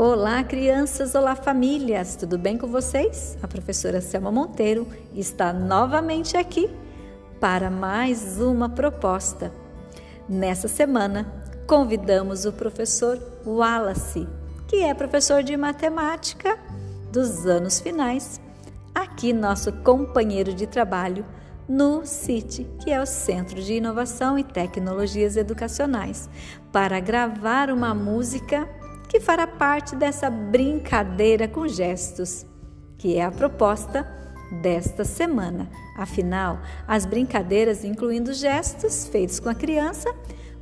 Olá, crianças! Olá, famílias! Tudo bem com vocês? A professora Selma Monteiro está novamente aqui para mais uma proposta. Nessa semana, convidamos o professor Wallace, que é professor de matemática dos anos finais, aqui nosso companheiro de trabalho no CIT, que é o Centro de Inovação e Tecnologias Educacionais, para gravar uma música que fará parte dessa brincadeira com gestos, que é a proposta desta semana. Afinal, as brincadeiras, incluindo gestos feitos com a criança,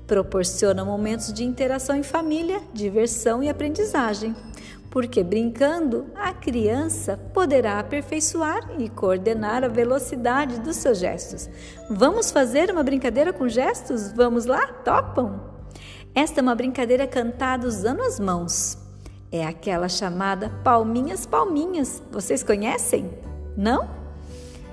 proporcionam momentos de interação em família, diversão e aprendizagem. Porque brincando, a criança poderá aperfeiçoar e coordenar a velocidade dos seus gestos. Vamos fazer uma brincadeira com gestos? Vamos lá? Topam? Esta é uma brincadeira cantada usando as mãos. É aquela chamada palminhas, palminhas. Vocês conhecem? Não?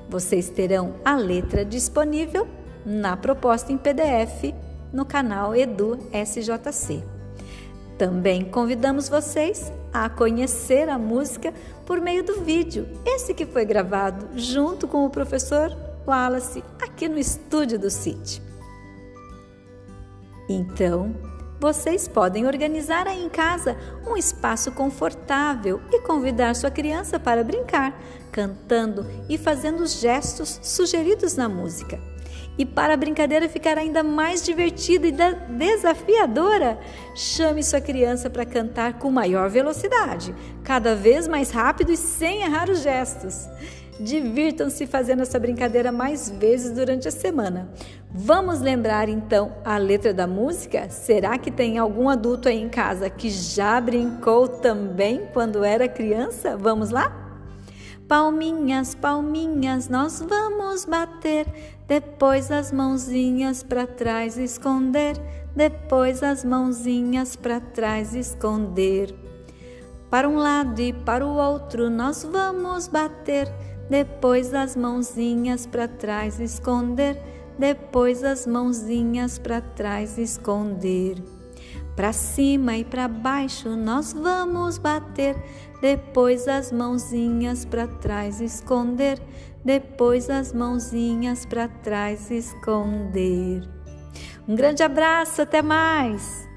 Vocês terão a letra disponível na proposta em PDF no canal Edu SJC. Também convidamos vocês a conhecer a música por meio do vídeo, esse que foi gravado junto com o professor Wallace aqui no estúdio do CIT. Então, vocês podem organizar aí em casa um espaço confortável e convidar sua criança para brincar, cantando e fazendo os gestos sugeridos na música. E para a brincadeira ficar ainda mais divertida e desafiadora, chame sua criança para cantar com maior velocidade, cada vez mais rápido e sem errar os gestos. Divirtam-se fazendo essa brincadeira mais vezes durante a semana. Vamos lembrar então a letra da música? Será que tem algum adulto aí em casa que já brincou também quando era criança? Vamos lá? Palminhas, palminhas, nós vamos bater, depois as mãozinhas para trás esconder, depois as mãozinhas para trás esconder. Para um lado e para o outro nós vamos bater depois as mãozinhas para trás esconder, depois as mãozinhas para trás esconder. Para cima e para baixo nós vamos bater, depois as mãozinhas para trás esconder, depois as mãozinhas para trás esconder. Um grande abraço, até mais!